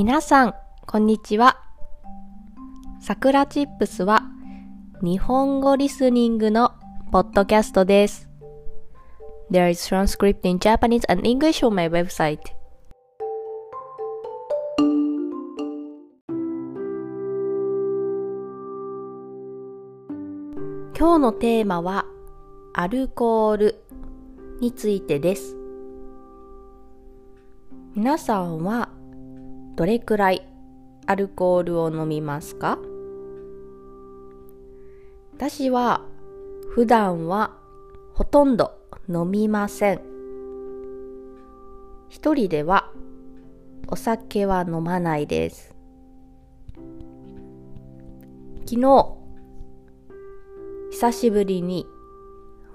皆さん、こんにちは。さくらチップスは日本語リスニングのポッドキャストです。There is transcript in Japanese and English on my website. 今日のテーマはアルコールについてです。皆さんはどれくらいアルコールを飲みますか？私は普段はほとんど飲みません。一人ではお酒は飲まないです。昨日、久しぶりに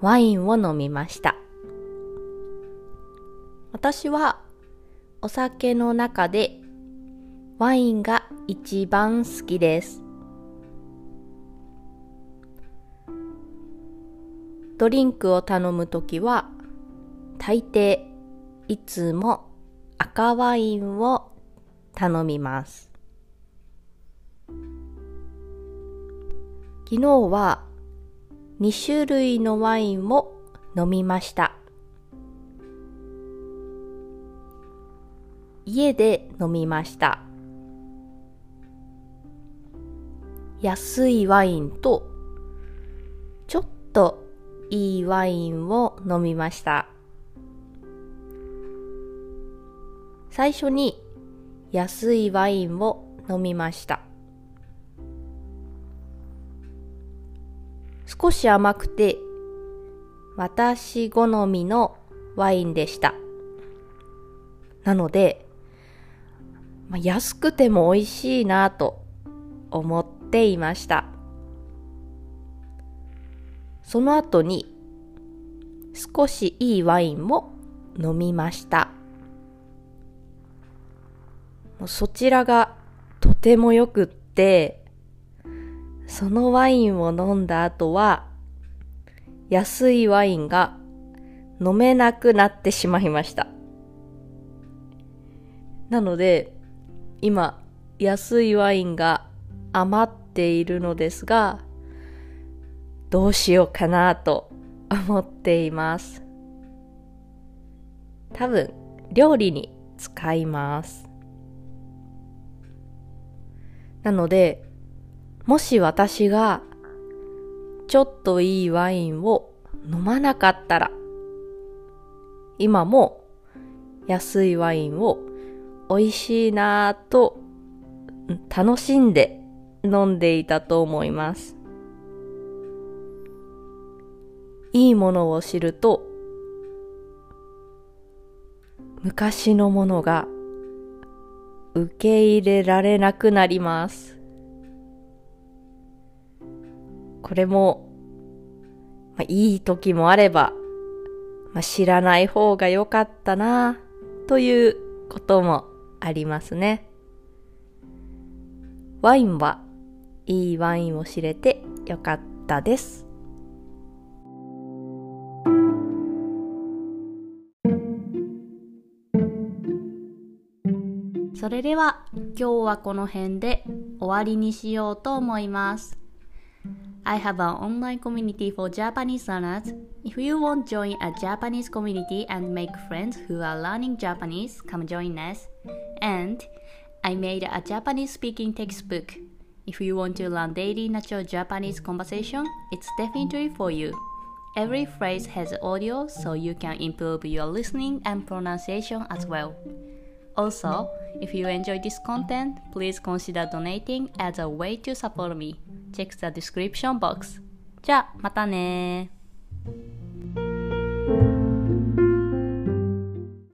ワインを飲みました。私はお酒の中でワインが一番好きです。ドリンクを頼むときは大抵いつも赤ワインを頼みます。昨日は2種類のワインを飲みました。家で飲みました。安いワインとちょっといいワインを飲みました。最初に安いワインを飲みました。少し甘くて私好みのワインでした。なので、まあ、安くても美味しいなと思っていました。その後に少しいいワインも飲みました。そちらがとてもよくって、そのワインを飲んだ後は安いワインが飲めなくなってしまいました。なので、今、安いワインが余っているのですが、どうしようかなと思っています。多分、料理に使います。なので、もし私がちょっといいワインを飲まなかったら、今も安いワインを美味しいなぁと楽しんで飲んでいたと思います。いいものを知ると昔のものが受け入れられなくなります。これも、まあ、いい時もあれば、まあ、知らない方が良かったなということもありますね。ワインはいいワインを知れてよかったです。それでは今日はこの辺で終わりにしようと思います。I have an online community for Japanese learners. If you want to join a Japanese community and make friends who are learning Japanese, come join us. And I made a Japanese speaking textbook. If you want to learn daily natural Japanese conversation, it's definitely for you. Every phrase has audio so you can improve your listening and pronunciation as well. Also, if you enjoy this content, please consider donating as a way to support me. Check the description box. じゃあ、またね